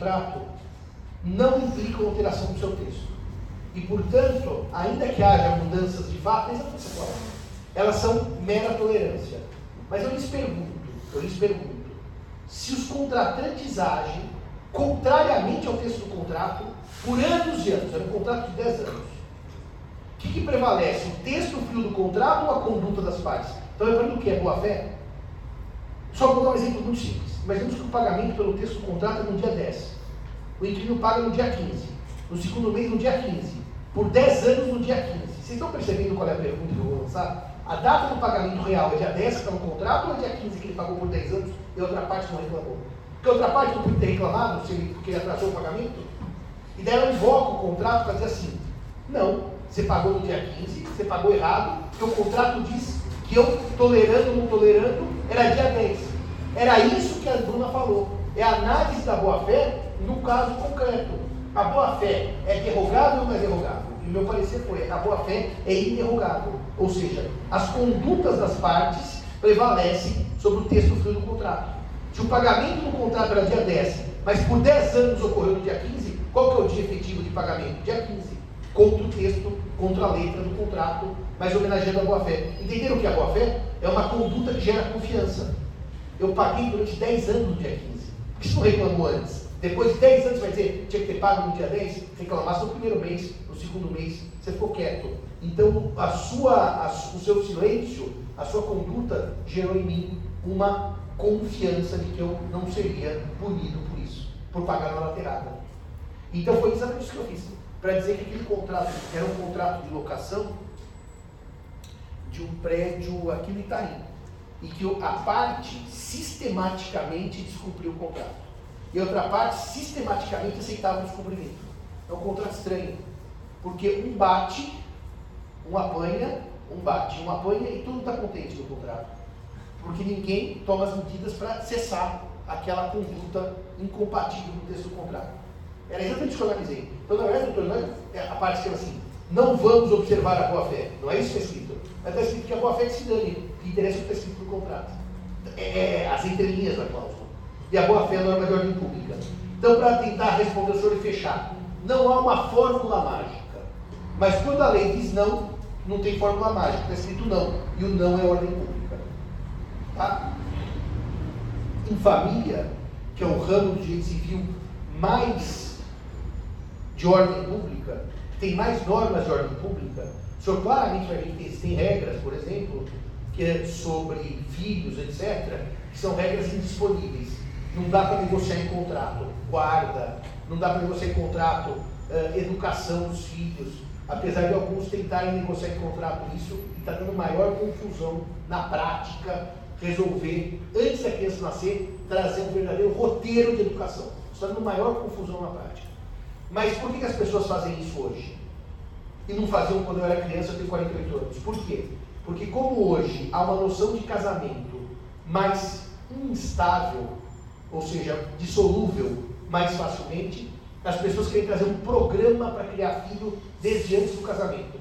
contrato não implicam alteração do seu texto. E, portanto, ainda que haja mudanças de fato, elas são mera tolerância. Mas eu lhes pergunto, eu lhes pergunto, se os contratantes agem contrariamente ao texto do contrato por anos e anos, era um contrato de 10 anos. O que, que prevalece? O texto frio do contrato ou a conduta das partes? Então, lembrando o que é boa fé? Só vou dar um exemplo muito simples. Imaginemos que o pagamento pelo texto do contrato é no dia 10. O inquilino paga no dia 15. No segundo mês, no dia 15. Por 10 anos, no dia 15. Vocês estão percebendo qual é a pergunta que eu vou lançar? A data do pagamento real é dia 10, que está no contrato, ou é dia 15 que ele pagou por 10 anos e a outra parte não reclamou? Porque a outra parte não podia ter reclamado se ele, porque ele atrasou o pagamento? E daí ela invoca o contrato para dizer assim: não, você pagou no dia 15, você pagou errado, porque o contrato diz que eu, tolerando ou não tolerando, era dia 10. Era isso que a Bruna falou. É a análise da boa-fé no caso concreto. A boa-fé é derrogável ou não é derrogável? E o meu parecer foi: a boa-fé é interrogável. Ou seja, as condutas das partes prevalecem sobre o texto frio do contrato. Se o pagamento do contrato era dia 10, mas por 10 anos ocorreu no dia 15, qual que é o dia efetivo de pagamento? Dia 15. Contra o texto, contra a letra do contrato, mas homenageando a boa-fé. Entenderam que a boa-fé é uma conduta que gera confiança. Eu paguei durante 10 anos no dia 15. Por que você não reclamou antes? Depois de 10 anos, vai dizer, tinha que ter pago no dia 10, reclamasse no primeiro mês, no segundo mês, você ficou quieto. Então, a sua, a, o seu silêncio, a sua conduta gerou em mim uma confiança de que eu não seria punido por isso, por pagar na laterada. Então, foi exatamente isso que eu fiz. Para dizer que aquele contrato era um contrato de locação de um prédio aqui no Itaim. E que a parte sistematicamente descumpriu o contrato. E outra parte sistematicamente aceitava o descobrimento. É um contrato estranho. Porque um bate, um apanha, um bate, um apanha e todo está contente no contrato. Porque ninguém toma as medidas para cessar aquela conduta incompatível no texto do contrato. Era exatamente isso que eu analisei. Então, na verdade, doutor, não é a parte que é assim, não vamos observar a boa-fé. Não é isso que está escrito. Mas está escrito que a boa-fé se dane, interessa o escrito no contrato. É, é as entrelinhas da cláusula e a boa-fé é norma de ordem pública. Então, para tentar responder o senhor e fechar, não há uma fórmula mágica. Mas quando a lei diz não, não tem fórmula mágica, está escrito não. E o não é ordem pública. Tá? Em família, que é o ramo do direito civil mais de ordem pública, tem mais normas de ordem pública. O senhor claramente vai ver que existem regras, por exemplo, que é sobre filhos, etc., que são regras indisponíveis. Não dá para negociar em contrato guarda, não dá para negociar em contrato uh, educação dos filhos, apesar de alguns tentarem negociar em contrato isso e está dando maior confusão na prática resolver, antes da criança nascer, trazer um verdadeiro roteiro de educação. Está dando maior confusão na prática. Mas por que as pessoas fazem isso hoje? E não faziam quando eu era criança, eu tenho 48 anos. Por quê? Porque como hoje há uma noção de casamento mais instável, ou seja, dissolúvel mais facilmente, as pessoas querem trazer um programa para criar filho desde antes do casamento.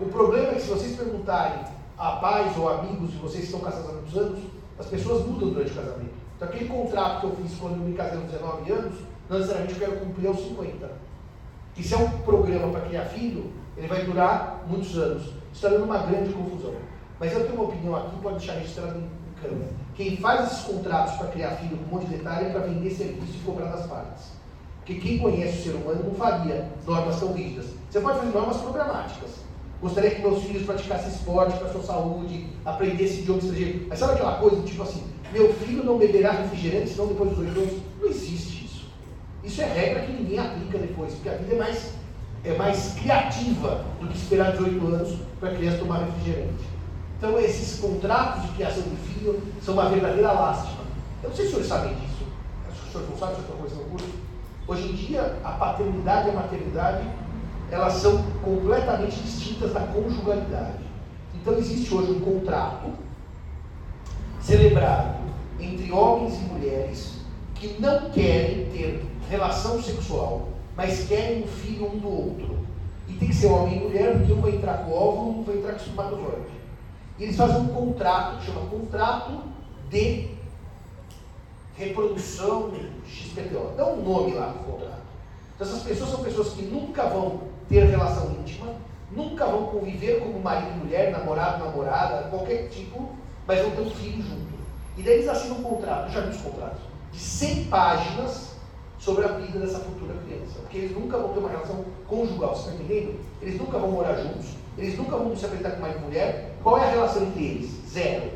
O problema é que se vocês perguntarem a pais ou amigos de vocês que estão casados há muitos anos, as pessoas mudam durante o casamento. Então aquele contrato que eu fiz quando eu me casei aos 19 anos, não necessariamente eu quero cumprir aos 50. E se é um programa para criar filho, ele vai durar muitos anos. Está dando uma grande confusão. Mas eu tenho uma opinião aqui, pode deixar registrado em câmera. Quem faz esses contratos para criar filho com um monte de detalhe é para vender serviço e cobrar das partes. Porque quem conhece o ser humano não faria normas tão rígidas. Você pode fazer normas programáticas. Gostaria que meus filhos praticassem esporte para sua saúde, aprendessem idioma estrangeiro. Mas sabe aquela coisa, tipo assim, meu filho não beberá refrigerante senão depois dos oito anos? Não existe isso. Isso é regra que ninguém aplica depois, porque a vida é mais, é mais criativa do que esperar 18 anos para a criança tomar refrigerante. Então, esses contratos de criação de filho são uma verdadeira lástima. Eu não sei se os senhores sabem disso. Acho que os senhores não sabem, vocês estão conversando curso. Hoje em dia, a paternidade e a maternidade, elas são completamente distintas da conjugalidade. Então, existe hoje um contrato celebrado entre homens e mulheres que não querem ter relação sexual, mas querem um filho um do outro. E tem que ser homem e mulher, porque um vai entrar com o óvulo, um vai entrar com o espermatozoide. E eles fazem um contrato, que chama contrato de reprodução XPTO. Dá um nome lá no contrato. Então, essas pessoas são pessoas que nunca vão ter relação íntima, nunca vão conviver como marido e mulher, namorado, namorada, qualquer tipo, mas vão ter um filho junto. E daí eles assinam um contrato, já vi os contratos, de 100 páginas sobre a vida dessa futura criança. Porque eles nunca vão ter uma relação conjugal, você está entendendo? Eles nunca vão morar juntos, eles nunca vão se apresentar com e mulher. Qual é a relação entre eles? Zero.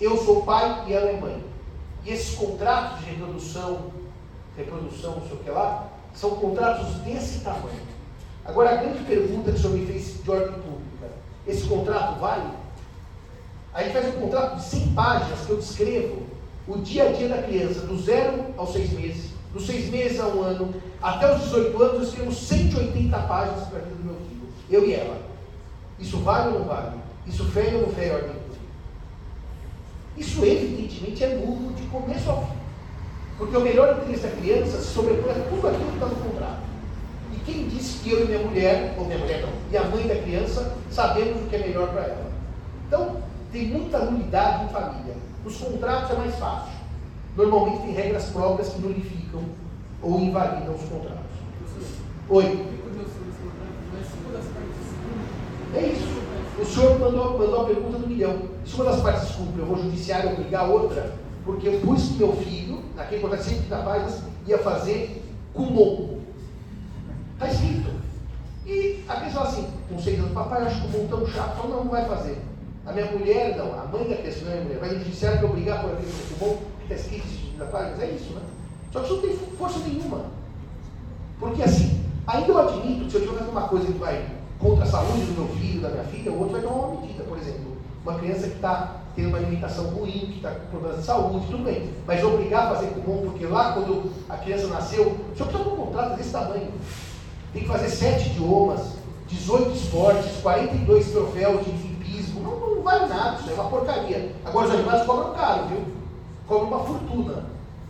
Eu sou pai e ela é mãe. E esses contratos de reprodução, reprodução, não sei o que lá, são contratos desse tamanho. Agora, a grande pergunta que o senhor me fez de ordem pública: esse contrato vale? Aí faz um contrato de 100 páginas que eu descrevo o dia a dia da criança, do zero aos seis meses, dos seis meses a um ano, até os 18 anos, eu escrevo 180 páginas para a vida do meu filho, eu e ela. Isso vale ou não vale? Isso fere ou não fere a ordem? Isso, evidentemente, é nulo de começo ao fim. Porque o melhor interesse da criança se sobrepõe a tudo aquilo que está no contrato. E quem disse que eu e minha mulher, ou minha mulher não, e a mãe da criança, sabemos o que é melhor para ela? Então, tem muita nulidade em família. Nos contratos é mais fácil. Normalmente tem regras próprias que nulificam ou invalidam os contratos. Oi. É isso. O senhor mandou, mandou a pergunta do milhão. Se uma das partes desculpa, eu vou judiciário obrigar a outra, porque eu pus que meu filho, naquele contrato de 130 páginas, ia fazer Kumon. Está escrito. E a pessoa assim, com anos, papai, acho Kumon tão chato. Fala, não, não vai fazer. A minha mulher, não, a mãe da pessoa, não é mulher, vai no judiciário me obrigar por aquele Kumon, 130 páginas. É isso, né? Só que isso não tem força nenhuma. Porque assim, ainda eu admito que se eu tiver fazendo uma coisa que vai contra a saúde do meu filho, da minha filha, o outro vai tomar uma medida, por exemplo. Uma criança que está tendo uma alimentação ruim, que está com problemas de saúde, tudo bem. Mas obrigar a fazer comum, porque lá quando a criança nasceu, senhor precisa de um contrato desse tamanho. Tem que fazer sete idiomas, 18 esportes, 42 troféus de hipismo. Não, não vale nada, isso é uma porcaria. Agora os animais cobram caro, viu? Cobram uma fortuna.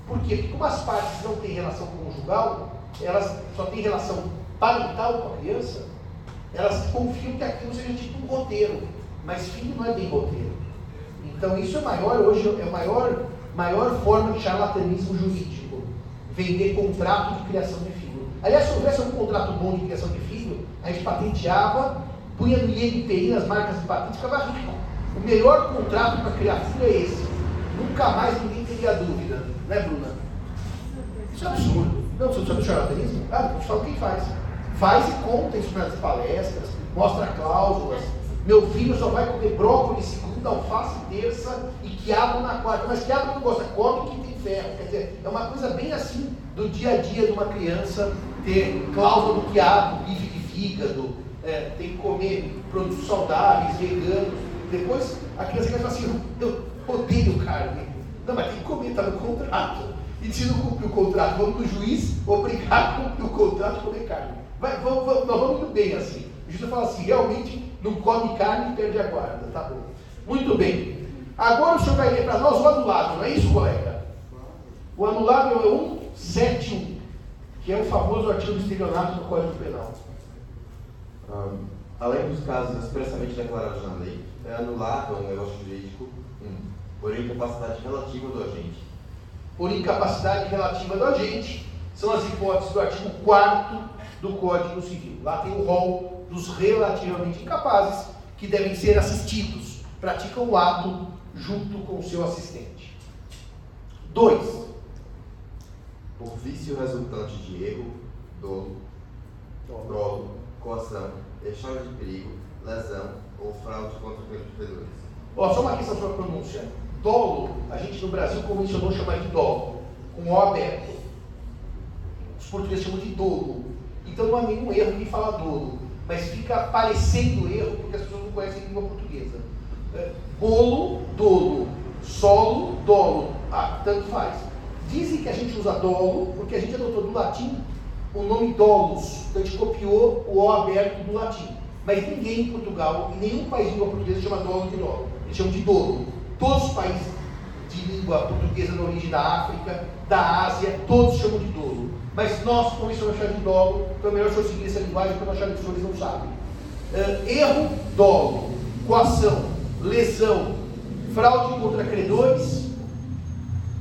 Por quê? Porque como as partes não têm relação conjugal, elas só têm relação parental com a criança, elas confiam que aquilo seja tipo um roteiro. Mas filho não é bem roteiro. Então isso é maior hoje, é a maior, maior forma de charlatanismo jurídico. Vender contrato de criação de filho. Aliás, se houvesse um contrato bom de criação de filho, a gente patenteava, punha no INPI nas marcas de patente ficava rico. O melhor contrato para criar filho é esse. Nunca mais ninguém teria dúvida. Né, Bruna? Isso é absurdo. Não, você sabe o charlatanismo? Ah, eu falo quem faz. Faz e conta isso nas palestras, mostra cláusulas. Meu filho só vai comer brócolis segunda, alface terça e quiabo na quarta. Mas quiabo não gosta, come quem tem ferro. Quer dizer, é uma coisa bem assim do dia a dia de uma criança ter cláusula do quiabo, bife de fígado, é, tem que comer produtos saudáveis, veganos. Depois a criança vai falar assim, eu odeio carne. Não, mas tem que comer, está no contrato. E se não cumprir o contrato, vamos no juiz obrigar a cumprir o contrato e comer carne. Vai, vamos, vamos, nós vamos indo bem assim. O juiz fala assim, realmente não come carne e perde a guarda. Tá bom. Muito bem. Agora o senhor vai ler para nós o anulado, não é isso, colega? O anulado é o 171, que é o famoso artigo de estelionato do Código Penal. Um, além dos casos expressamente declarados na lei, é anulado um negócio jurídico por incapacidade relativa do agente. Por incapacidade relativa do agente, são as hipóteses do artigo 4 do Código Civil. Lá tem o rol dos relativamente incapazes que devem ser assistidos, praticam o ato junto com o seu assistente. 2. Por vício resultante de erro, dolo, dolo, coação, estado de perigo, lesão ou fraude contra credores. Ó, só uma questão sobre a pronúncia. Dolo, a gente no Brasil convencionou chamar de dolo, com O aberto. Os portugueses chamam de dolo. Então não há nenhum erro em falar dolo, mas fica parecendo erro porque as pessoas não conhecem a língua portuguesa. É, bolo, dolo, solo, dolo. Ah, tanto faz. Dizem que a gente usa dolo porque a gente adotou do latim o nome dolus. Então a gente copiou o O aberto do latim. Mas ninguém em Portugal, em nenhum país de língua portuguesa chama dolo de dolo. Eles chamam de dolo. Todos os países de língua portuguesa na origem da África, da Ásia, todos chamam de dolo. Mas nós, como isso é de dolo, então é melhor o senhor seguir essa linguagem para não achar que os senhores não sabem. Uh, erro, dolo, coação, lesão, fraude contra credores,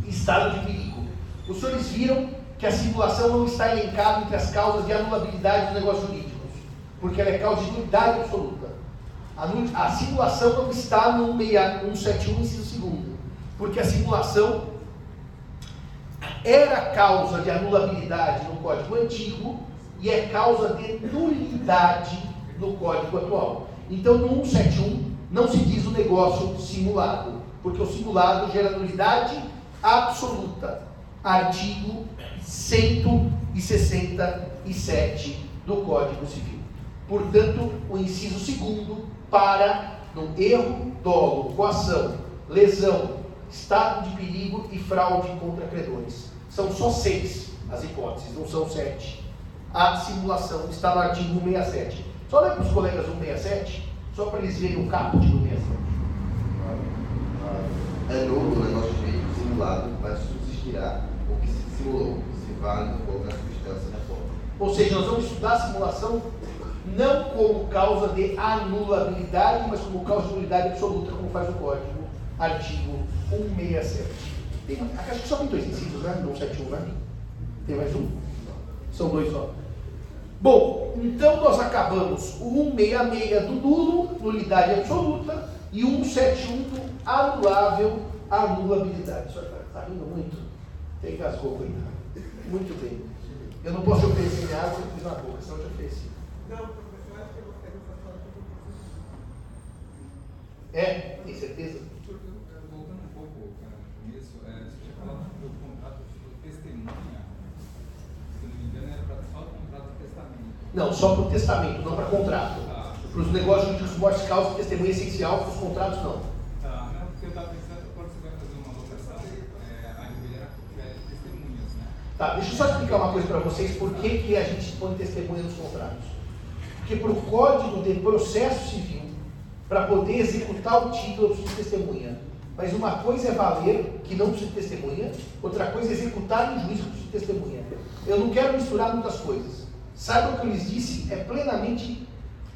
estado de perigo. Os senhores viram que a simulação não está elencada entre as causas de anulabilidade dos negócios jurídicos, porque ela é causa de nulidade absoluta. A, a simulação não está no 171, inciso segundo, porque a simulação era causa de anulabilidade no código antigo e é causa de nulidade no código atual. Então, no 171 não se diz o negócio simulado, porque o simulado gera nulidade absoluta. Artigo 167 do Código Civil. Portanto, o inciso segundo para no erro, dolo, coação, lesão, estado de perigo e fraude contra credores. São só seis as hipóteses, não são sete. A simulação está no artigo 167. Só lembra para os colegas 167, só para eles verem o caput do 167. É novo o negócio de simulado, mas subsistirá o que se simulou, se válido ou na substância da forma. Ou seja, nós vamos estudar a simulação não como causa de anulabilidade, mas como causa de nulidade absoluta, como faz o código, artigo 167. Tem, acho que só tem dois incisos, né? Não 71, né? Tem mais um? São dois só. Bom, então nós acabamos o 166 do nulo, nulidade absoluta, e o 171 do anulável, anulabilidade. Senhor está tá rindo muito? Tem gasgou, coitado. Muito bem. Eu não posso oferecer água, eu fiz na boca, senão eu te ofereci. Não, professor, acho que eu vou pegar essa fala É? Tem certeza? Voltando um pouco para o começo, é, você tinha falado do contrato de testemunha. Se não me engano, era para só o contrato de testamento. Não, só para o testamento, não para contrato. Ah. Para os negócios jurídicos, morte, causa testemunha essencial, para os contratos não. Tá, não, porque eu estava pensando, quando você vai fazer uma locação, é, a imobiliária pede testemunhas, né? Tá, deixa eu só explicar uma coisa para vocês, por que, que a gente põe testemunha nos contratos. Porque para o Código de Processo Civil, para poder executar o título, eu preciso de testemunha. Mas uma coisa é valer, que não precisa de testemunha, outra coisa é executar em juízo, que precisa de testemunha. Eu não quero misturar muitas coisas. Saiba o que eu lhes disse é plenamente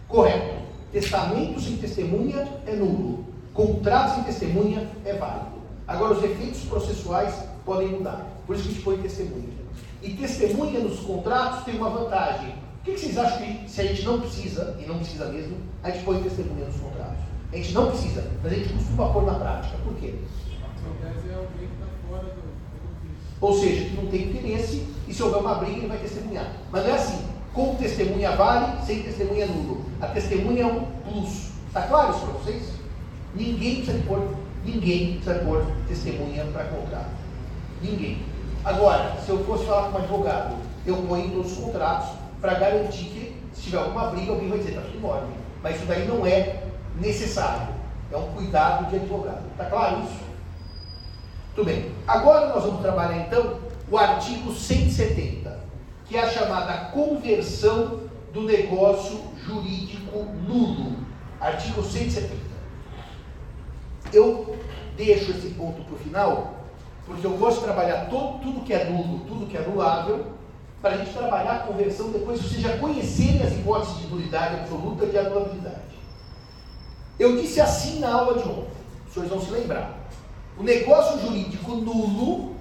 correto. Testamento sem testemunha é nulo. Contrato sem testemunha é válido. Agora, os efeitos processuais podem mudar. Por isso que a gente põe testemunha. E testemunha nos contratos tem uma vantagem que, que vocês acham que se a gente não precisa, e não precisa mesmo, a gente põe testemunha nos contratos? A gente não precisa, mas a gente costuma pôr na prática. Por quê? Ou seja, que não tem interesse e se houver uma briga ele vai testemunhar. Mas não é assim. Com testemunha vale, sem testemunha nulo. A testemunha é um plus. Está claro isso para vocês? Ninguém precisa pôr, ninguém precisa pôr testemunha para contrato. Ninguém. Agora, se eu fosse falar com um advogado, eu ponho todos os contratos para garantir que, se tiver alguma briga, alguém vai dizer, está tudo em ordem. Mas isso daí não é necessário. É um cuidado de advogado. Está claro isso? Tudo bem. Agora nós vamos trabalhar então o artigo 170, que é a chamada conversão do negócio jurídico nulo. Artigo 170. Eu deixo esse ponto para o final, porque eu gosto de trabalhar todo, tudo que é nulo, tudo que é anulável, para a gente trabalhar a conversão depois que vocês já conhecerem as hipóteses de nulidade absoluta e de anulabilidade. Eu disse assim na aula de ontem, os senhores vão se lembrar. O negócio jurídico nulo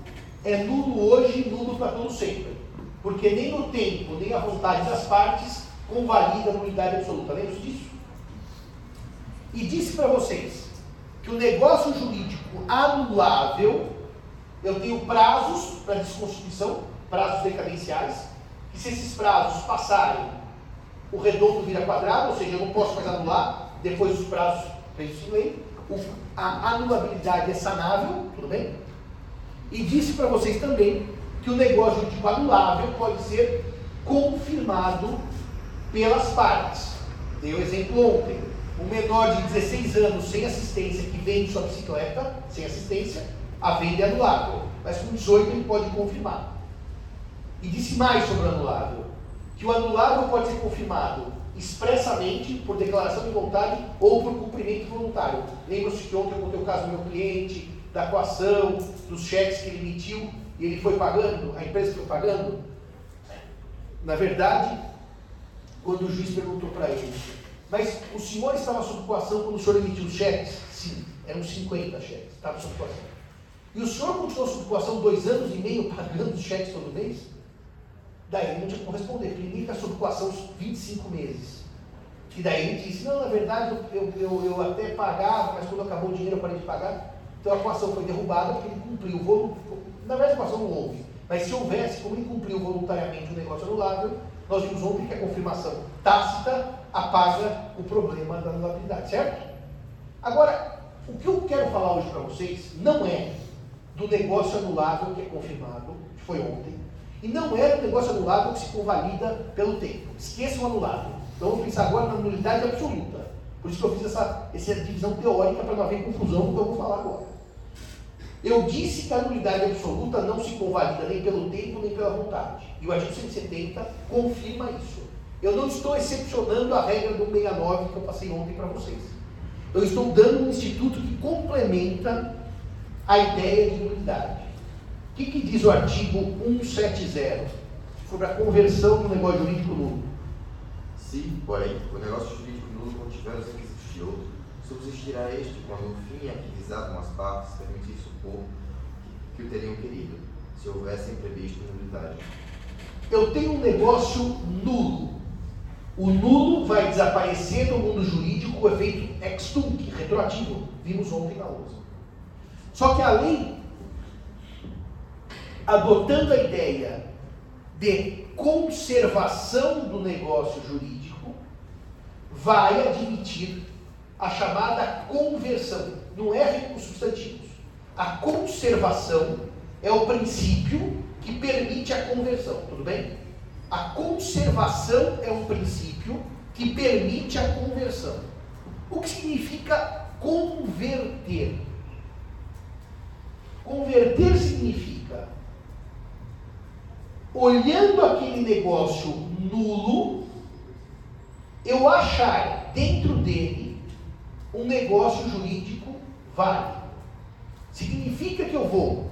é nulo hoje e nulo para todo sempre. Porque nem no tempo, nem a vontade das partes convalida a nulidade absoluta. Lembra disso? E disse para vocês que o negócio jurídico anulável, eu tenho prazos para desconstituição, prazos decadenciais, que se esses prazos passarem, o redondo vira quadrado, ou seja, eu não posso mais anular, depois dos prazos previstos a anulabilidade é sanável, tudo bem? E disse para vocês também que o negócio de anulável pode ser confirmado pelas partes. Dei o um exemplo ontem. Um menor de 16 anos sem assistência que vende sua bicicleta, sem assistência, a venda é anulável. Mas com 18 ele pode confirmar. E disse mais sobre o anulável: que o anulável pode ser confirmado expressamente por declaração de vontade ou por cumprimento voluntário. Lembra-se que ontem eu contei o caso do meu cliente, da coação, dos cheques que ele emitiu e ele foi pagando, a empresa foi pagando? Na verdade, quando o juiz perguntou para ele, mas o senhor estava sob coação quando o senhor emitiu os cheques? Sim, eram 50 cheques, estava sob coação. E o senhor continuou sob ocupação dois anos e meio pagando os cheques todo mês? Daí ele não tinha como responder, porque ninguém está sob ocupação 25 meses. E daí ele disse, não, na verdade eu, eu, eu até pagava, mas quando acabou o dinheiro eu parei de pagar. Então a equação foi derrubada porque ele cumpriu o volume. Na verdade a equação não houve. Mas se houvesse, como ele cumpriu voluntariamente o negócio anulável, nós vimos ontem que a confirmação tácita apaga o problema da anulabilidade, certo? Agora, o que eu quero falar hoje para vocês não é do negócio anulável que é confirmado, que foi ontem, e não é do negócio anulável que se convalida pelo tempo. Esqueçam o anulável. Então vamos pensar agora na nulidade absoluta. Por isso que eu fiz essa, essa divisão teórica para não haver confusão que eu vou falar agora. Eu disse que a nulidade absoluta não se convalida nem pelo tempo nem pela vontade. E o artigo 170 confirma isso. Eu não estou excepcionando a regra do 69 que eu passei ontem para vocês. Eu estou dando um instituto que complementa a ideia de nulidade. O que, que diz o artigo 170 sobre a conversão do negócio jurídico nulo? Se, porém, o negócio jurídico nulo contiver os requisitos de outro, subsistirá este quando o fim a que visavam as partes permitir supor que, o teriam querido, se houvessem previsto nulidade. Eu tenho um negócio nulo. O nulo vai desaparecer no mundo jurídico com o efeito ex tunc, retroativo. Vimos ontem na outra. Só que a lei, adotando a ideia de conservação do negócio jurídico, vai admitir a chamada conversão. Não é os substantivos. A conservação é o princípio que permite a conversão, tudo bem? A conservação é um princípio que permite a conversão. O que significa converter? Converter significa, olhando aquele negócio nulo, eu achar dentro dele um negócio jurídico válido. Significa que eu vou,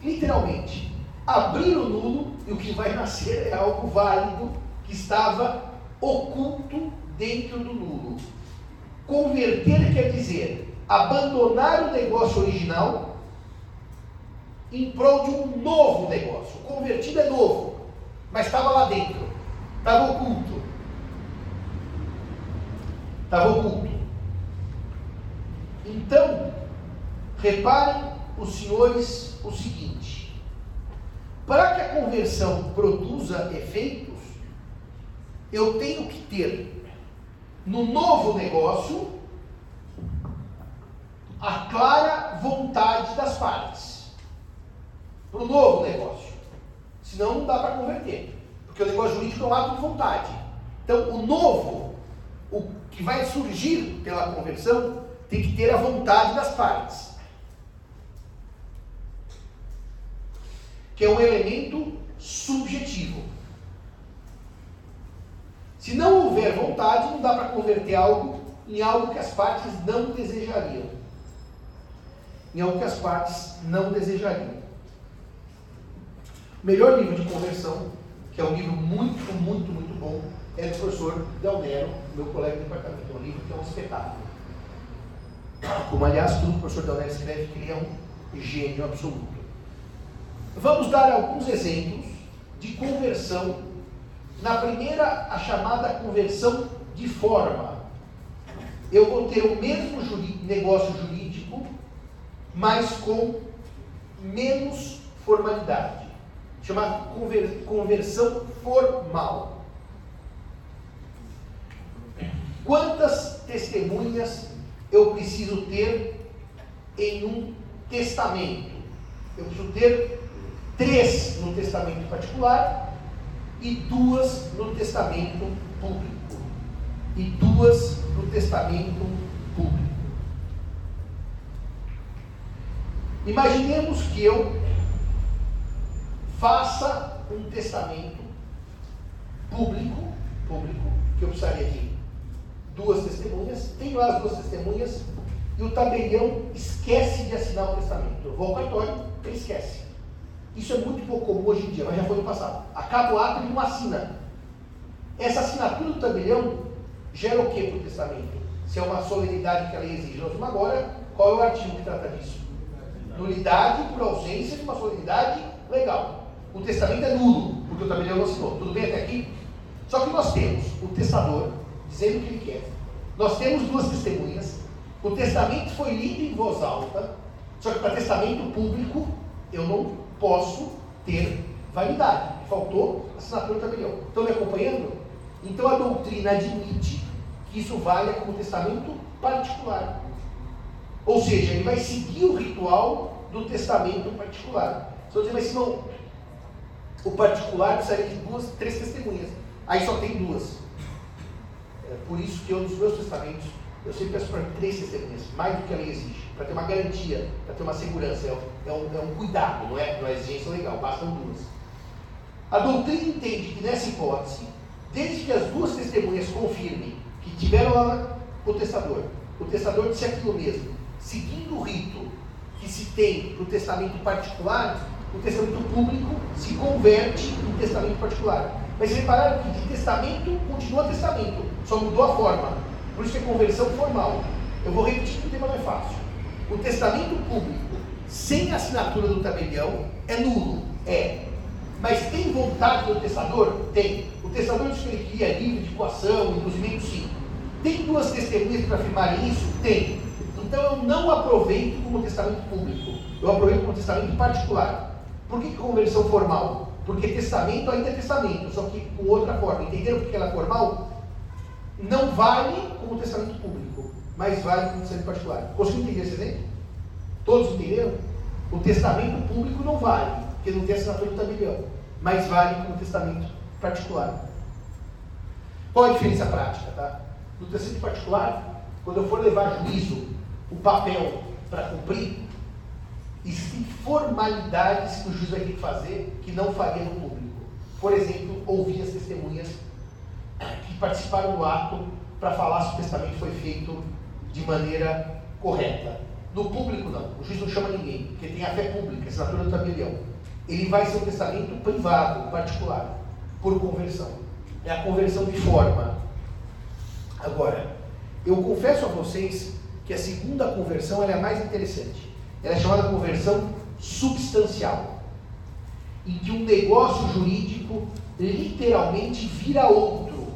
literalmente, abrir o nulo e o que vai nascer é algo válido que estava oculto dentro do nulo. Converter quer dizer abandonar o negócio original em prol de um novo negócio. O convertido é novo, mas estava lá dentro, estava oculto. Estava oculto. Então, reparem os senhores o seguinte: para que a conversão produza efeitos, eu tenho que ter no novo negócio a clara vontade das partes para o novo negócio. Senão não dá para converter. Porque o negócio jurídico é um ato de vontade. Então, o novo, o que vai surgir pela conversão, tem que ter a vontade das partes. Que é um elemento subjetivo. Se não houver vontade, não dá para converter algo em algo que as partes não desejariam em algo que as partes não desejariam. Melhor livro de conversão, que é um livro muito, muito, muito bom, é do professor Del Nero, meu colega de departamento. É um livro que é um espetáculo. Como, aliás, tudo o professor Del Nero escreve, que ele é um gênio absoluto. Vamos dar alguns exemplos de conversão. Na primeira, a chamada conversão de forma. Eu vou ter o mesmo negócio jurídico mas com menos formalidade. Conver conversão formal. Quantas testemunhas eu preciso ter em um testamento? Eu preciso ter três no testamento particular e duas no testamento público. E duas no testamento público. Imaginemos que eu faça um testamento público, público, que eu precisaria de duas testemunhas, tenho lá as duas testemunhas, e o tabelião esquece de assinar o testamento. Eu vou ao cartório, ele esquece. Isso é muito pouco comum hoje em dia, mas já foi no passado. Acaba o ato e não assina. Essa assinatura do tabelião gera o que para o testamento? Se é uma solenidade que a lei exige. Nós vamos agora Qual é o artigo que trata disso? Nulidade por ausência de uma solenidade legal. O testamento é nulo, porque o tabelião assinou. Tudo bem até aqui? Só que nós temos o testador dizendo o que ele quer. Nós temos duas testemunhas. O testamento foi lido em voz alta, só que para testamento público eu não posso ter validade. Faltou assinatura do tabelião. Estão me acompanhando? Então a doutrina admite que isso vale como testamento particular. Ou seja, ele vai seguir o ritual do testamento particular. Só dizer, mas não, o particular precisaria de duas, três testemunhas. Aí só tem duas. É por isso que eu, nos meus testamentos, eu sempre peço para três testemunhas, mais do que a lei exige, para ter uma garantia, para ter uma segurança. É um, é um, é um cuidado, não é, não é exigência legal, bastam duas. A doutrina entende que nessa hipótese, desde que as duas testemunhas confirmem que tiveram lá o testador, o testador disse aquilo mesmo, seguindo o rito que se tem para o testamento particular, o testamento público se converte em testamento particular. Mas repararam que de testamento continua testamento, só mudou a forma. Por isso que é conversão formal. Eu vou repetir que o tema não é fácil. O testamento público sem assinatura do tabelião é nulo. É. Mas tem vontade do testador? Tem. O testador diz que ele queria livre de coação, induzimento sim. Tem duas testemunhas para afirmarem isso? Tem. Então eu não aproveito como testamento público. Eu aproveito como testamento particular. Por que conversão formal? Porque testamento ainda é testamento, só que com outra forma. Entenderam porque ela é formal? Não vale como testamento público, mas vale como testamento particular. Conseguiu entender esse exemplo? Todos entenderam? O testamento público não vale, porque não tem assinatura do tabelião, mas vale como testamento particular. Qual a diferença prática? Tá? No testamento particular, quando eu for levar juízo, o papel para cumprir, existem formalidades que o juiz vai ter que fazer que não faria no público. Por exemplo, ouvir as testemunhas que participaram do ato para falar se o testamento foi feito de maneira correta. No público, não. O juiz não chama ninguém, porque tem a fé pública, a assinatura do tabelião. Ele vai ser um testamento privado, particular, por conversão. É a conversão de forma. Agora, eu confesso a vocês que a segunda conversão é a mais interessante. Ela é chamada conversão substancial, em que um negócio jurídico literalmente vira outro.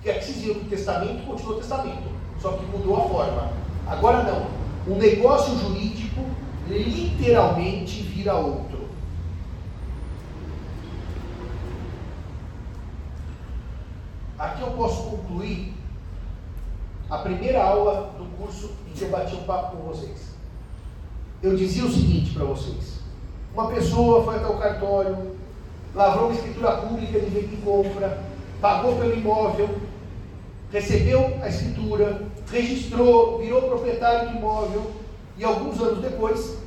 Que é que se dizia que o testamento continua o testamento, só que mudou a forma. Agora não. Um negócio jurídico literalmente vira outro. Aqui eu posso concluir a primeira aula do curso em que eu bati um papo com vocês eu dizia o seguinte para vocês: uma pessoa foi até o cartório, lavrou uma escritura pública de venda e compra, pagou pelo imóvel, recebeu a escritura, registrou, virou proprietário do imóvel e alguns anos depois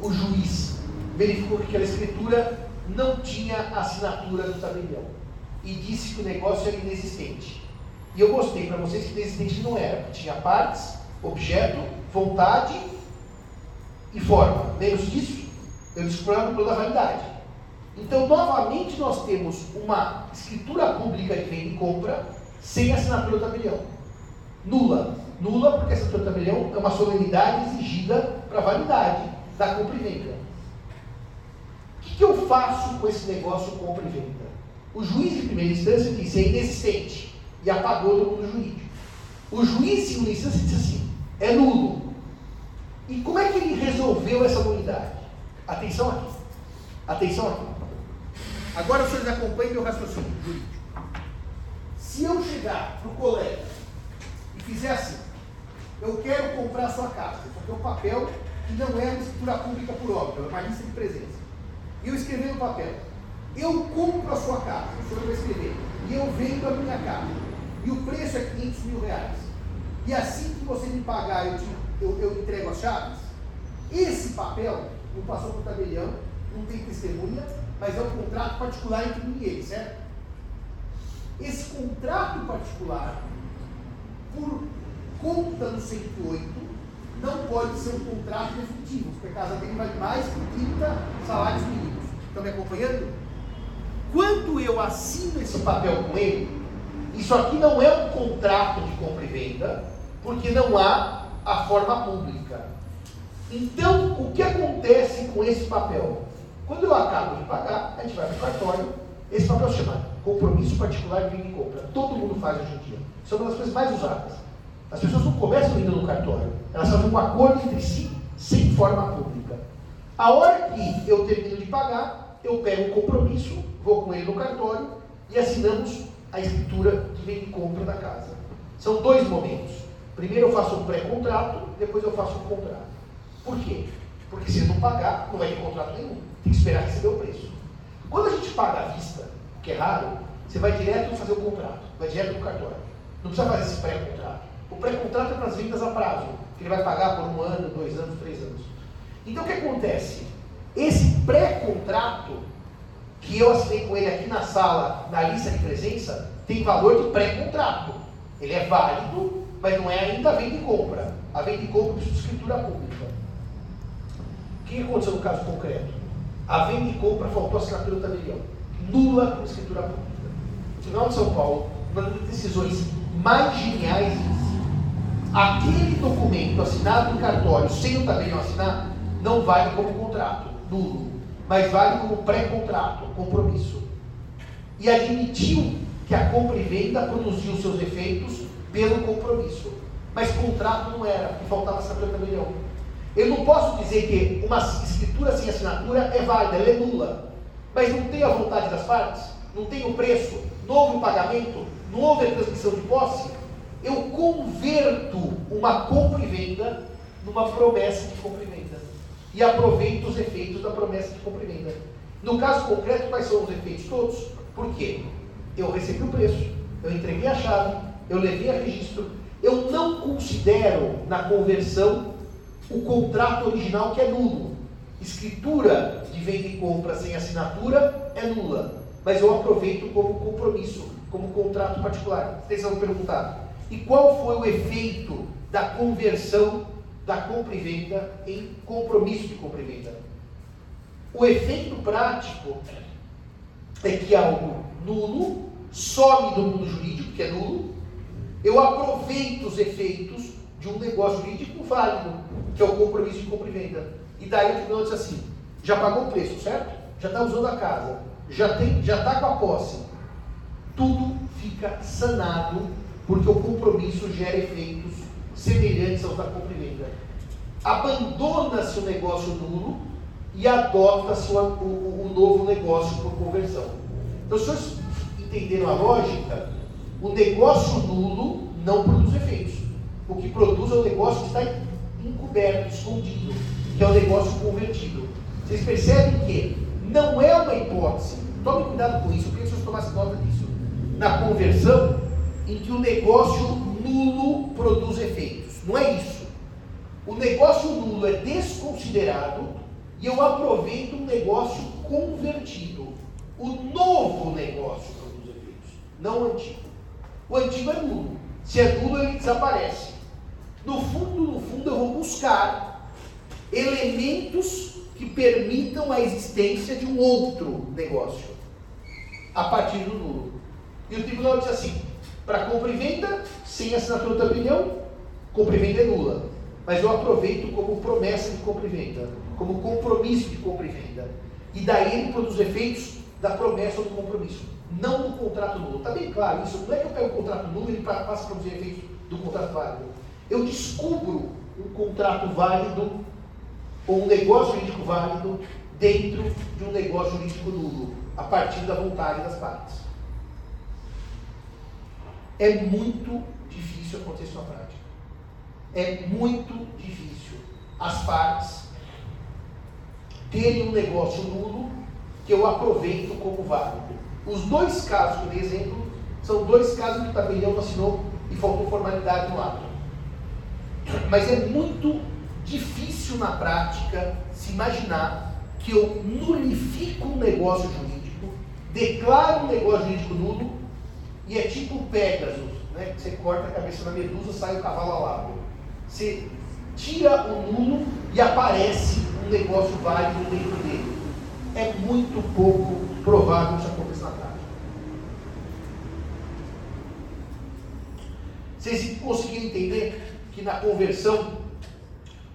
o juiz verificou que aquela escritura não tinha assinatura do tabelião e disse que o negócio era inexistente. E eu mostrei para vocês que inexistente não era, porque tinha partes, objeto, vontade e forma. Menos disso, eu descubro toda a validade. Então, novamente, nós temos uma escritura pública de venda e compra sem assinatura do tabelião. Nula. Nula porque a assinatura do tabelião é uma solenidade exigida para a validade da compra e venda. O que, que eu faço com esse negócio compra e venda? O juiz de primeira instância disse é inexistente e apagou do mundo jurídico. O juiz de segunda instância disse assim, é nulo. E como é que ele resolveu essa unidade? Atenção aqui. Atenção aqui. Agora vocês acompanhem meu raciocínio jurídico. Se eu chegar para o colega e fizer assim, eu quero comprar sua casa, aqui é um papel que não é uma escritura pública por óbvio, é uma lista de presença. E eu escrever no papel, eu compro a sua casa, o senhor vai escrever, e eu vendo a minha casa. E o preço é 500 mil reais. E assim que você me pagar, eu te eu, eu entrego as chaves. Esse papel não passou por tabelião, não tem testemunha, mas é um contrato particular entre mim e ele, certo? Esse contrato particular, por conta do 108, não pode ser um contrato definitivo, porque a casa dele vale mais que 30 salários mínimos. Estão me acompanhando? Quando eu assino esse papel com ele, isso aqui não é um contrato de compra e venda, porque não há a forma pública. Então, o que acontece com esse papel? Quando eu acabo de pagar, a gente vai para o cartório, esse papel se chama compromisso particular de e compra. Todo mundo faz hoje em dia. Isso é uma das coisas mais usadas. As pessoas não começam indo no cartório, elas fazem um acordo entre si, sem forma pública. A hora que eu termino de pagar, eu pego o compromisso, vou com ele no cartório e assinamos a escritura de venda e compra da casa. São dois momentos. Primeiro eu faço um pré-contrato, depois eu faço um contrato. Por quê? Porque se não pagar, não vai ter contrato nenhum. Tem que esperar receber o preço. Quando a gente paga à vista, que é raro, você vai direto fazer o contrato, vai direto no cartório. Não precisa fazer esse pré-contrato. O pré-contrato é para as vendas a prazo, que ele vai pagar por um ano, dois anos, três anos. Então o que acontece? Esse pré-contrato, que eu assinei com ele aqui na sala, na lista de presença, tem valor de pré-contrato. Ele é válido, mas não é ainda a venda e compra. A venda e compra precisa de escritura pública. O que aconteceu no caso concreto? A venda e compra faltou assinatura do tabelião. Nula com escritura pública. O Tribunal de São Paulo, uma das decisões mais geniais aquele documento assinado em cartório sem o tabelião assinar, não vale como contrato, nulo, mas vale como pré-contrato, compromisso. E admitiu que a compra e venda produziu seus efeitos pelo compromisso. Mas contrato não era, porque faltava assinatura do tabelião. Eu não posso dizer que uma escritura sem assinatura é válida, ela é nula. Mas não tem a vontade das partes, não tem o preço, não houve o pagamento, não houve a transmissão de posse, eu converto uma compra e venda numa promessa de compra e venda. E aproveito os efeitos da promessa de compra e venda. No caso concreto, quais são os efeitos todos? Por quê? Eu recebi o preço, eu entreguei a chave, eu levei a registro, eu não considero na conversão o contrato original que é nulo. Escritura de venda e compra sem assinatura é nula, mas eu aproveito como compromisso, como contrato particular. Vocês vão perguntar, e qual foi o efeito da conversão da compra e venda em compromisso de compra e venda? O efeito prático é que algo nulo some do mundo jurídico, que é nulo, eu aproveito os efeitos de um negócio jurídico válido, que é o compromisso de compra e venda. E daí o tribunal diz assim: já pagou o preço, certo? Já está usando a casa, já está já tá com a posse. Tudo fica sanado porque o compromisso gera efeitos semelhantes aos da compra e venda. Abandona-se o negócio nulo e adota-se o, o, o, novo negócio por conversão. Então, se vocês entenderam a lógica, o negócio nulo não produz efeitos. O que produz é o negócio que está encoberto, escondido, que é o negócio convertido. Vocês percebem que não é uma hipótese, tome cuidado com isso, eu queria que vocês tomassem nota disso. Na conversão, em que o negócio nulo produz efeitos. Não é isso. O negócio nulo é desconsiderado e eu aproveito um negócio convertido. O novo negócio produz efeitos, não o antigo. O antigo é nulo. Se é nulo, ele desaparece. No fundo, no fundo, eu vou buscar elementos que permitam a existência de um outro negócio a partir do nulo. E o tribunal diz assim: para compra e venda, sem assinatura do tabelião, compra e venda é nula. Mas eu aproveito como promessa de compra e venda, como compromisso de compra e venda. E daí ele produz efeitos da promessa ou do compromisso, não do contrato nulo. Está bem claro isso? Não é que eu pego o contrato nulo e ele passa a produzir efeitos do contrato válido. Eu descubro um contrato válido ou um negócio jurídico válido dentro de um negócio jurídico nulo, a partir da vontade das partes é muito difícil acontecer na prática. É muito difícil as partes terem um negócio nulo que eu aproveito como válido. Os dois casos que eu dei exemplo são dois casos que o tabelião assinou e faltou formalidade no ato. Mas é muito difícil na prática se imaginar que eu nulifico um negócio jurídico, declaro um negócio jurídico nulo e é tipo o Pegasus, né? Você corta a cabeça da medusa, sai o cavalo alado. Você tira o nulo e aparece um negócio válido dentro dele. É muito pouco provável isso aconteça na prática. Vocês conseguiram entender? que na conversão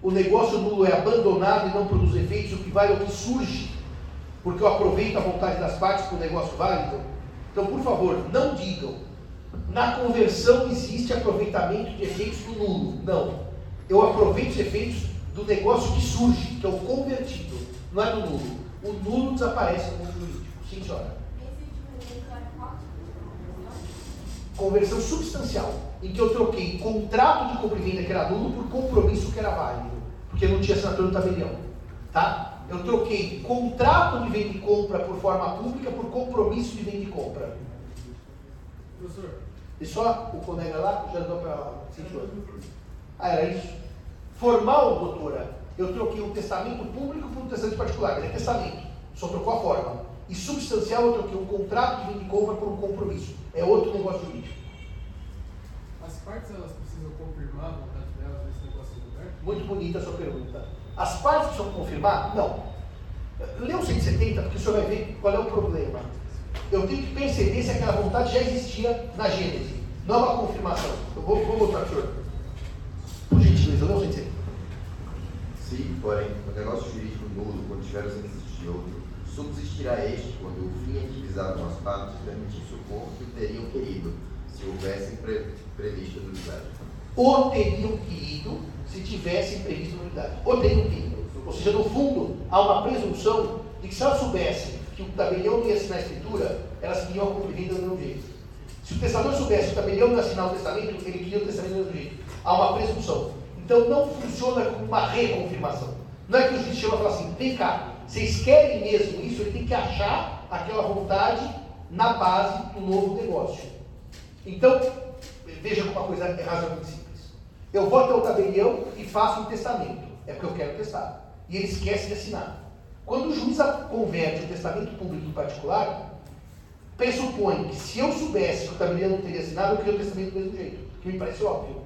o negócio nulo é abandonado e não produz efeitos, o que vale é o que surge, porque eu aproveito a vontade das partes para o negócio válido. Então, por favor, não digam, na conversão existe aproveitamento de efeitos do nulo. Não. Eu aproveito os efeitos do negócio que surge, que é o convertido, não é do nulo. O nulo desaparece no mundo jurídico. Sim, senhora. Conversão substancial, em que eu troquei contrato de compra e venda que era nulo por compromisso que era válido, porque não tinha assinatura no tabelião. Tá? Eu troquei contrato de venda e compra por forma pública por compromisso de venda e compra. Professor. E só o colega lá já deu para lá. Ah, era isso? Formal, doutora, eu troquei um testamento público por um testamento particular. É testamento, só trocou a forma. E substancial, eu troquei um contrato de venda e compra por um compromisso. É outro negócio jurídico. As partes elas precisam confirmar a vontade delas nesse negócio aberto? Muito bonita a sua pergunta. As partes precisam confirmar? Não. Lê o 170 porque o senhor vai ver qual é o problema. Eu tenho que perceber se aquela vontade já existia na Gênese. Não é uma confirmação. Eu vou, vou mostrar para o senhor. Por gentileza, lê o 170. Se, porém, o negócio jurídico nulo, quando tiver ausência de outro, subsistirá este quando o fim visado nas partes permitir socorro que o teriam querido, se houvessem pre previsto nulidade. O teriam querido se tivessem previsto nulidade. O teriam querido. Ou seja, no fundo, há uma presunção de que se elas soubessem que o tabelião ia assinar a escritura, elas queriam a compra do mesmo jeito. Se o testador soubesse que o tabelião ia assinar o testamento, ele queria o testamento do mesmo jeito. Há uma presunção. Então não funciona como uma reconfirmação. Não é que o juiz chama e fala assim, vem cá, vocês querem mesmo isso? Ele tem que achar aquela vontade na base do novo negócio. Então, veja como uma coisa é razoavelmente simples. Eu vou até o tabelião e faço um testamento. É porque eu quero testar. E ele esquece de assinar. Quando o juiz converte o testamento público em particular, pressupõe que se eu soubesse que o tabelião não teria assinado, eu queria o testamento do mesmo jeito. Que me parece óbvio.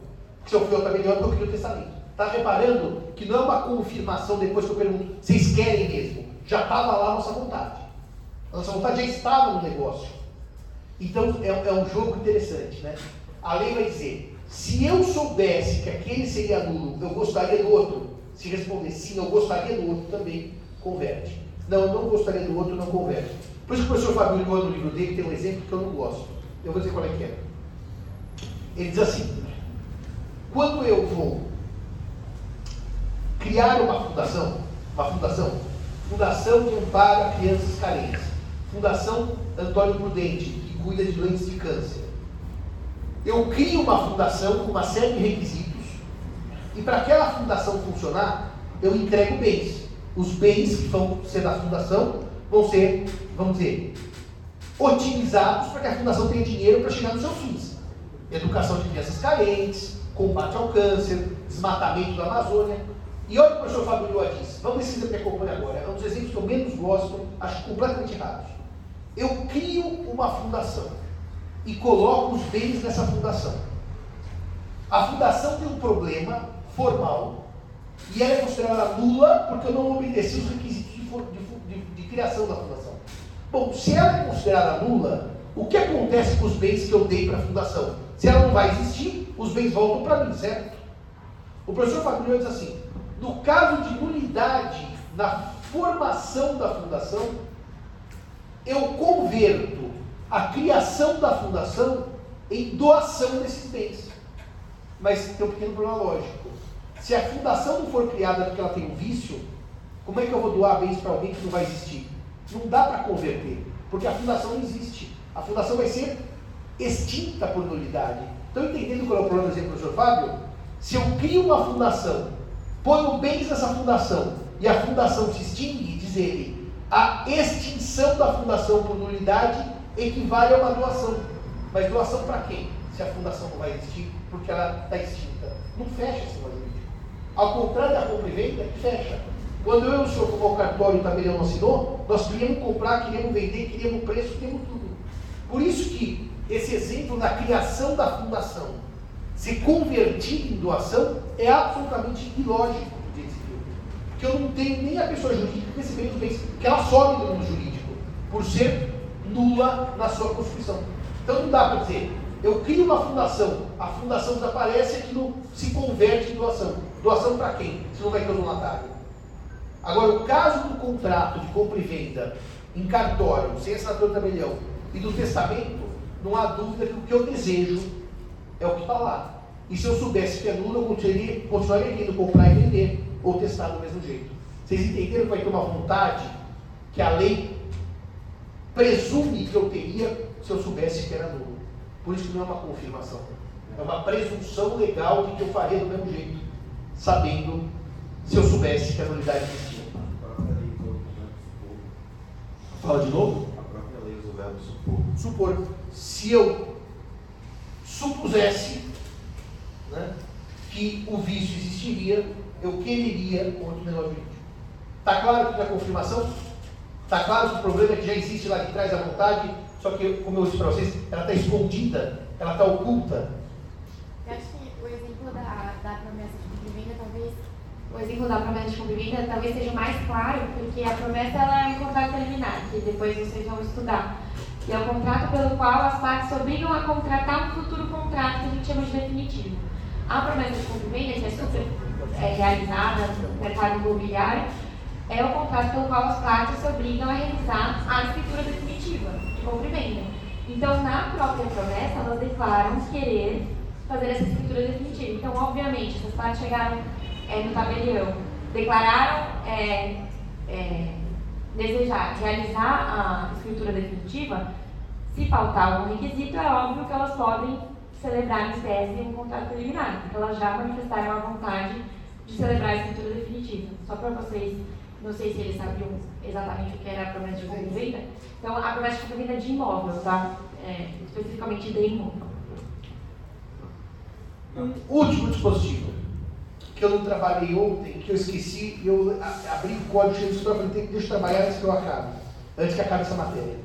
Se eu fui ao tabelião, eu queria o testamento. Está reparando que não é uma confirmação depois que eu pergunto, vocês querem mesmo? Já estava lá a nossa vontade. A nossa vontade já estava no negócio. Então é, é um jogo interessante, né? A lei vai dizer, se eu soubesse que aquele seria nulo, eu gostaria do outro. Se responder sim, eu gostaria do outro também, converte. Não, não gostaria do outro, não converte. Por isso que o professor Fabio no livro dele tem um exemplo que eu não gosto. Eu vou dizer qual é que é. Ele diz assim, quando eu vou criar uma fundação, uma fundação, Fundação Amparo a Crianças Carentes, Fundação Antônio Prudente, cuida de doentes de câncer. Eu crio uma fundação com uma série de requisitos e para aquela fundação funcionar, eu entrego bens. Os bens que vão ser da fundação vão ser, vamos dizer, otimizados para que a fundação tenha dinheiro para chegar nos seus fins. Educação de crianças carentes, combate ao câncer, desmatamento da Amazônia. E olha o que o professor Fábio Lua diz. Vamos nesse exemplo que acompanha agora. É um dos exemplos que eu menos gosto, acho completamente errados. Eu crio uma fundação e coloco os bens nessa fundação. A fundação tem um problema formal e ela é considerada nula porque eu não obedeci os requisitos de, de, de, de criação da fundação. Bom, se ela é considerada nula, o que acontece com os bens que eu dei para a fundação? Se ela não vai existir, os bens voltam para mim, certo? O professor Fabrício diz assim: no caso de nulidade na formação da fundação, eu converto a criação da fundação em doação desses bens. Mas tem um pequeno problema lógico. Se a fundação não for criada porque ela tem um vício, como é que eu vou doar bens para alguém que não vai existir? Não dá para converter, porque a fundação não existe. A fundação vai ser extinta por nulidade. Estão entendendo qual é o problema do exemplo professor Fábio? Se eu crio uma fundação ponho bens nessa fundação e a fundação se extingue, diz ele, a extinção da fundação por nulidade equivale a uma doação. Mas doação para quem? Se a fundação não vai existir, porque ela está extinta. Não fecha esse jurídico. Ao contrário da compra e venda, fecha. Quando eu e o senhor e o tabelião não assinou, nós queríamos comprar, queríamos vender, queríamos preço, queríamos tudo. Por isso que esse exemplo da criação da fundação se convertir em doação é absolutamente ilógico. Porque eu não tenho nem a pessoa jurídica recebendo os bens, que ela sobe no mundo jurídico, por ser nula na sua constituição. Então não dá para dizer, Eu crio uma fundação, a fundação desaparece e aquilo se converte em doação. Doação para quem? Se não vai ter donatário. Agora, o caso do contrato de compra e venda em cartório, sem assinatura tabelião, e do testamento, não há dúvida que o que eu desejo é o que está lá. E se eu soubesse que é nulo, eu continuaria, continuaria querendo comprar e vender, ou testar do mesmo jeito. Vocês entenderam que vai ter uma vontade que a lei presume que eu teria se eu soubesse que era nulo. Por isso que não é uma confirmação. É uma presunção legal de que eu faria do mesmo jeito, sabendo se eu soubesse que a nulidade existia. Fala de novo? A própria lei usa o verbo supor. Supor. Se eu supusesse que o vício existiria, eu quereria outro negócio jurídico. Está claro que a confirmação? Está claro que o problema é que já existe lá de trás a vontade, só que, como eu disse para vocês, ela está escondida, ela está oculta. Eu acho que o exemplo da, promessa de cumprimento, talvez, o exemplo da promessa de talvez seja mais claro, porque a promessa ela é um contrato preliminar, que depois vocês vão estudar. Que é o contrato pelo qual as partes obrigam a contratar um futuro contrato que a gente chama de definitivo. A promessa de cumprimento, que é super é, realizada no mercado imobiliário, é o contrato pelo qual as partes se obrigam a realizar a escritura definitiva de compra venda. Então, na própria promessa, elas declaram querer fazer essa escritura definitiva. Então, obviamente, se as partes chegaram é, no tabelião, declararam é, é, desejar realizar a escritura definitiva, se faltar algum requisito, é óbvio que elas podem celebrar em tese um contrato preliminar, porque elas já manifestaram a vontade de celebrar a escritura definitiva. Só para vocês não sei se eles sabiam exatamente o que era a promessa de venda. Então, a promessa de compra e venda de imóvel, tá? É, especificamente de imóvel. Um último dispositivo, que eu não trabalhei ontem, que eu esqueci, eu abri o código de estrofe, deixa eu trabalhar antes que eu acabe, antes que acabe essa matéria.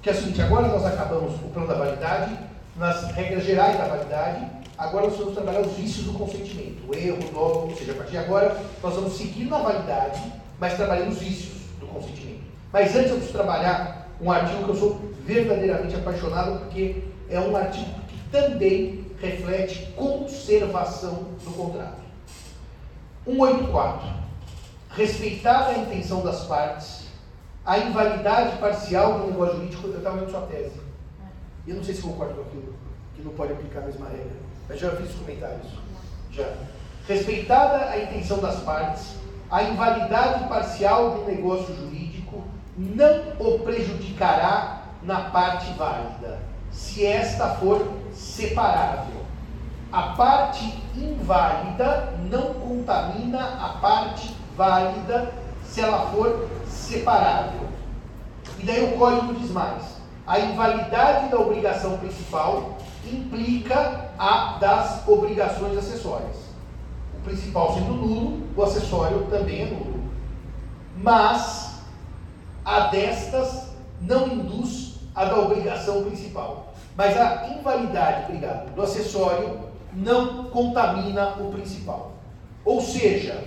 Que é o seguinte, agora nós acabamos o plano da validade, nas regras gerais da validade, agora nós vamos trabalhar os vícios do consentimento, o erro, o dolo, ou seja, a partir de agora nós vamos seguir na validade mas trabalhando os vícios do consentimento. Mas antes preciso trabalhar um artigo que eu sou verdadeiramente apaixonado, porque é um artigo que também reflete conservação do contrato. 184. Respeitada a intenção das partes, a invalidade parcial do negócio jurídico, eu estava vendo sua tese. Eu não sei se concordo com aquilo, que não pode aplicar a mesma regra. Mas já fiz comentários. Já. Respeitada a intenção das partes, a invalidade parcial do negócio jurídico não o prejudicará na parte válida, se esta for separável. A parte inválida não contamina a parte válida se ela for separável. E daí o código diz mais: a invalidade da obrigação principal implica a das obrigações acessórias principal sendo nulo, o acessório também é nulo. Mas a destas não induz a da obrigação principal. Mas a invalidade, obrigado, do acessório não contamina o principal. Ou seja,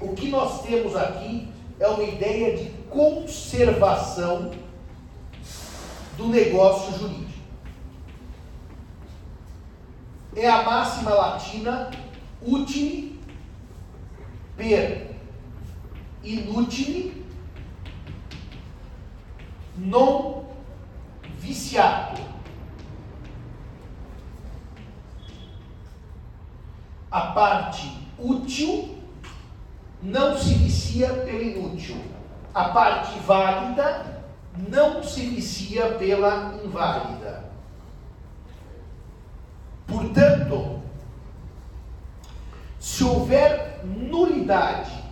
o que nós temos aqui é uma ideia de conservação do negócio jurídico. É a máxima latina utile per inutile non viciato. A parte útil não se vicia pelo inútil. A parte válida não se vicia pela inválida. Portanto, se houver nulidade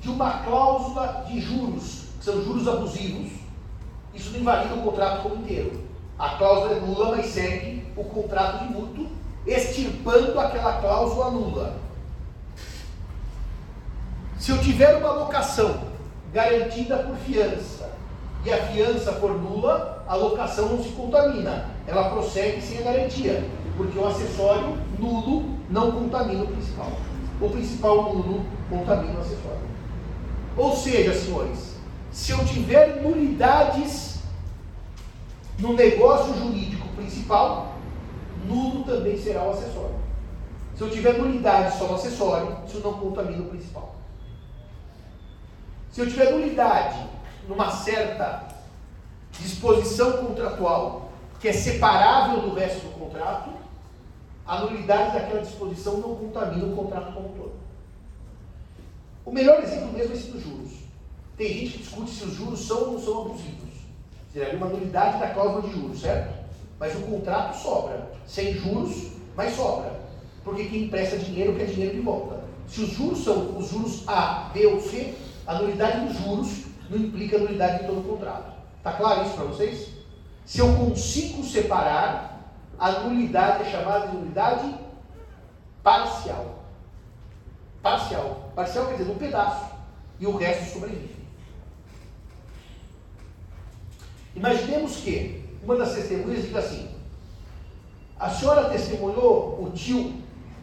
de uma cláusula de juros, que são juros abusivos, isso não invalida o contrato como inteiro. A cláusula é nula, mas segue o contrato de mútuo, extirpando aquela cláusula nula. Se eu tiver uma locação garantida por fiança e a fiança for nula, a locação não se contamina, ela prossegue sem a garantia, porque o acessório nulo não contamina o principal. O principal nulo contamina o acessório. Ou seja, senhores, se eu tiver nulidades no negócio jurídico principal, nulo também será o acessório. Se eu tiver nulidade só no acessório, isso não contamina o principal. Se eu tiver nulidade numa certa disposição contratual que é separável do resto do contrato, a nulidade daquela disposição não contamina o contrato como um todo. O melhor exemplo mesmo é esse dos juros. Tem gente que discute se os juros são ou não são abusivos. Seria uma nulidade da cláusula de juros, certo? Mas o contrato sobra. Sem juros, mas sobra. Porque quem empresta dinheiro quer dinheiro de volta. Se os juros são os juros A, B ou C, a nulidade dos juros não implica nulidade de todo o contrato. Está claro isso para vocês? Se eu consigo separar, a nulidade é chamada de nulidade parcial. Parcial. Parcial quer dizer um pedaço. E o resto sobrevive. Imaginemos que uma das testemunhas diga assim: A senhora testemunhou o tio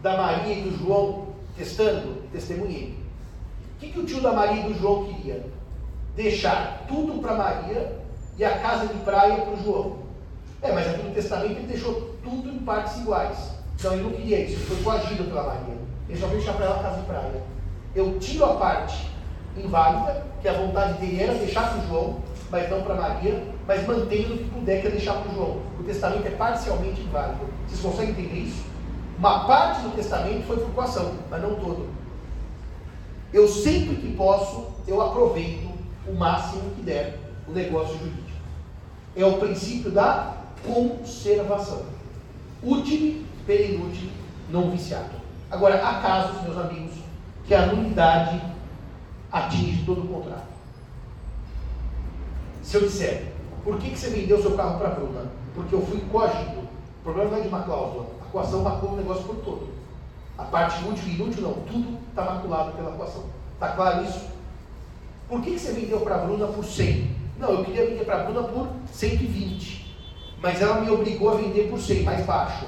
da Maria e do João testando? Testemunhei. O que, que o tio da Maria e do João queria? Deixar tudo para Maria e a casa de praia para o João. É, mas aqui no testamento ele deixou tudo em partes iguais. Então ele não queria isso, ele foi coagido pela Maria. Ele só veio deixar para ela a casa de praia. Eu tiro a parte inválida, que a vontade dele era deixar para o João, mas não para Maria, mas mantendo o que puder que é deixar para o João. O testamento é parcialmente inválido. Vocês conseguem entender isso? Uma parte do testamento foi por coação, mas não todo. Eu sempre que posso, eu aproveito o máximo que der o negócio jurídico. É o princípio da conservação. Útil per inútil, não viciado. Agora, há casos, meus amigos, que a nulidade atinge todo o contrato. Se eu disser, por que, que você vendeu seu carro para a Bruna? Porque eu fui coagido. O problema não é de uma cláusula. A coação macula o negócio por todo. A parte útil e inútil não. Tudo está maculado pela coação. Está claro isso? Por que, que você vendeu para a Bruna por 100? Não, eu queria vender para a Bruna por 120. Mas ela me obrigou a vender por 100, mais baixo.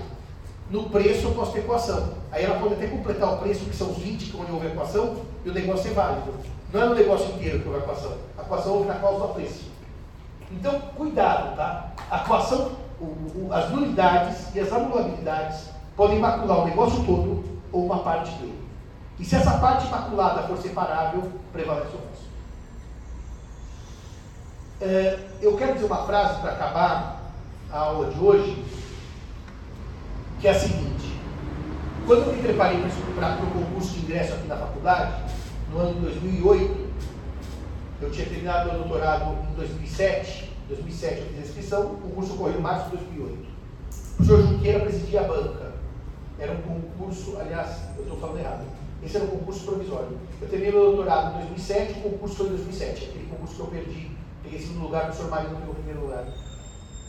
No preço eu posso ter equação. Aí ela pode até completar o preço, que são os 20, que onde houve equação, e o negócio é válido. Não é no negócio inteiro que houve equação. A equação houve na cláusula preço. Então, cuidado, tá? A equação, o, o, as nulidades e as anulabilidades podem macular o negócio todo ou uma parte dele. E se essa parte maculada for separável, prevalece o. É, eu quero dizer uma frase para acabar a aula de hoje, que é a seguinte. Quando eu me preparei para o concurso de ingresso aqui na faculdade, no ano de 2008, eu tinha terminado meu doutorado em 2007, 2007 eu fiz a inscrição, o concurso ocorreu em março de 2008. O professor Junqueira presidia a banca. Era um concurso, aliás, eu estou falando errado, esse era um concurso provisório. Eu terminei meu doutorado em 2007, o concurso foi em 2007, aquele concurso que eu perdi peguei segundo lugar, o professor Marino pegou primeiro lugar.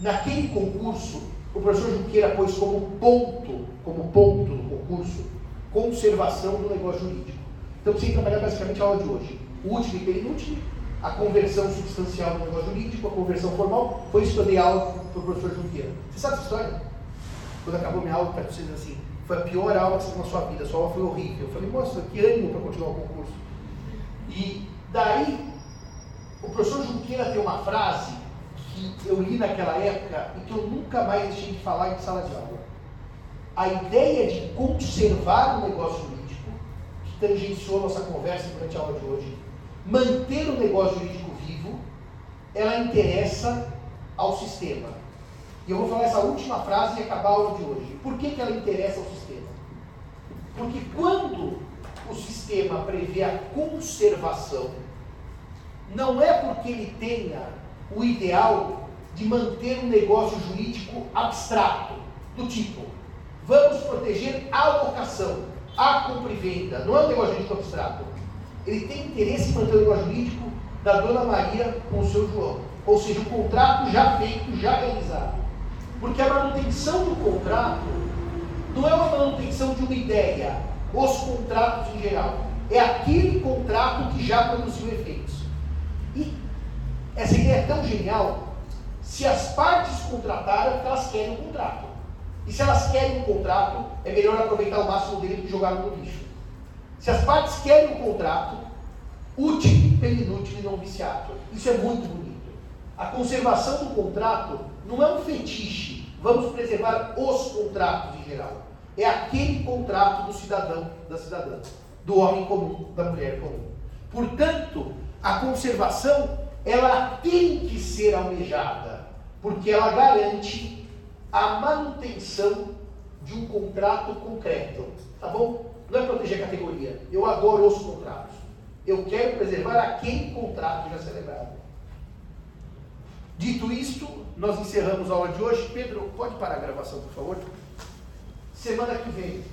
Naquele concurso, o professor Junqueira pôs como ponto, como ponto no concurso, conservação do negócio jurídico. Então tem que trabalhar basicamente a aula de hoje. Último e penúltimo, a conversão substancial do negócio jurídico, a conversão formal, foi isso que eu dei aula para o professor Junqueira. Você sabe essa história? Quando acabou minha aula, para vocês assim, foi a pior aula que você teve na sua vida, a sua aula foi horrível. Eu falei, moça, que ânimo para continuar o concurso. E daí o professor Junqueira tem uma frase que eu li naquela época e que eu nunca mais deixei de falar em sala de aula. A ideia de conservar o negócio jurídico, que tangenciou nossa conversa durante a aula de hoje, manter o negócio jurídico vivo, ela interessa ao sistema. E eu vou falar essa última frase e acabar a aula de hoje. Por que, que ela interessa ao sistema? Porque quando o sistema prevê a conservação não é porque ele tenha o ideal de manter um negócio jurídico abstrato, do tipo, vamos proteger a locação, a compra e venda, não é um negócio jurídico abstrato. Ele tem interesse em manter o negócio jurídico da Dona Maria com o seu João, ou seja, o contrato já feito, já realizado. Porque a manutenção do contrato não é uma manutenção de uma ideia, os contratos em geral. É aquele contrato que já produziu efeitos. Essa ideia é tão genial, se as partes contrataram, porque elas querem um contrato. E se elas querem um contrato, é melhor aproveitar o máximo dele que jogar no lixo. Se as partes querem um contrato, útil pelo inútil e não viciado. Isso é muito bonito. A conservação do contrato não é um fetiche. Vamos preservar os contratos em geral. É aquele contrato do cidadão, da cidadã, do homem comum, da mulher comum. Portanto, a conservação ela tem que ser almejada, porque ela garante a manutenção de um contrato concreto. Tá bom? Não é proteger a categoria. Eu adoro os contratos. Eu quero preservar aquele contrato já celebrado. Dito isto, nós encerramos a aula de hoje. Pedro, pode parar a gravação, por favor? Semana que vem,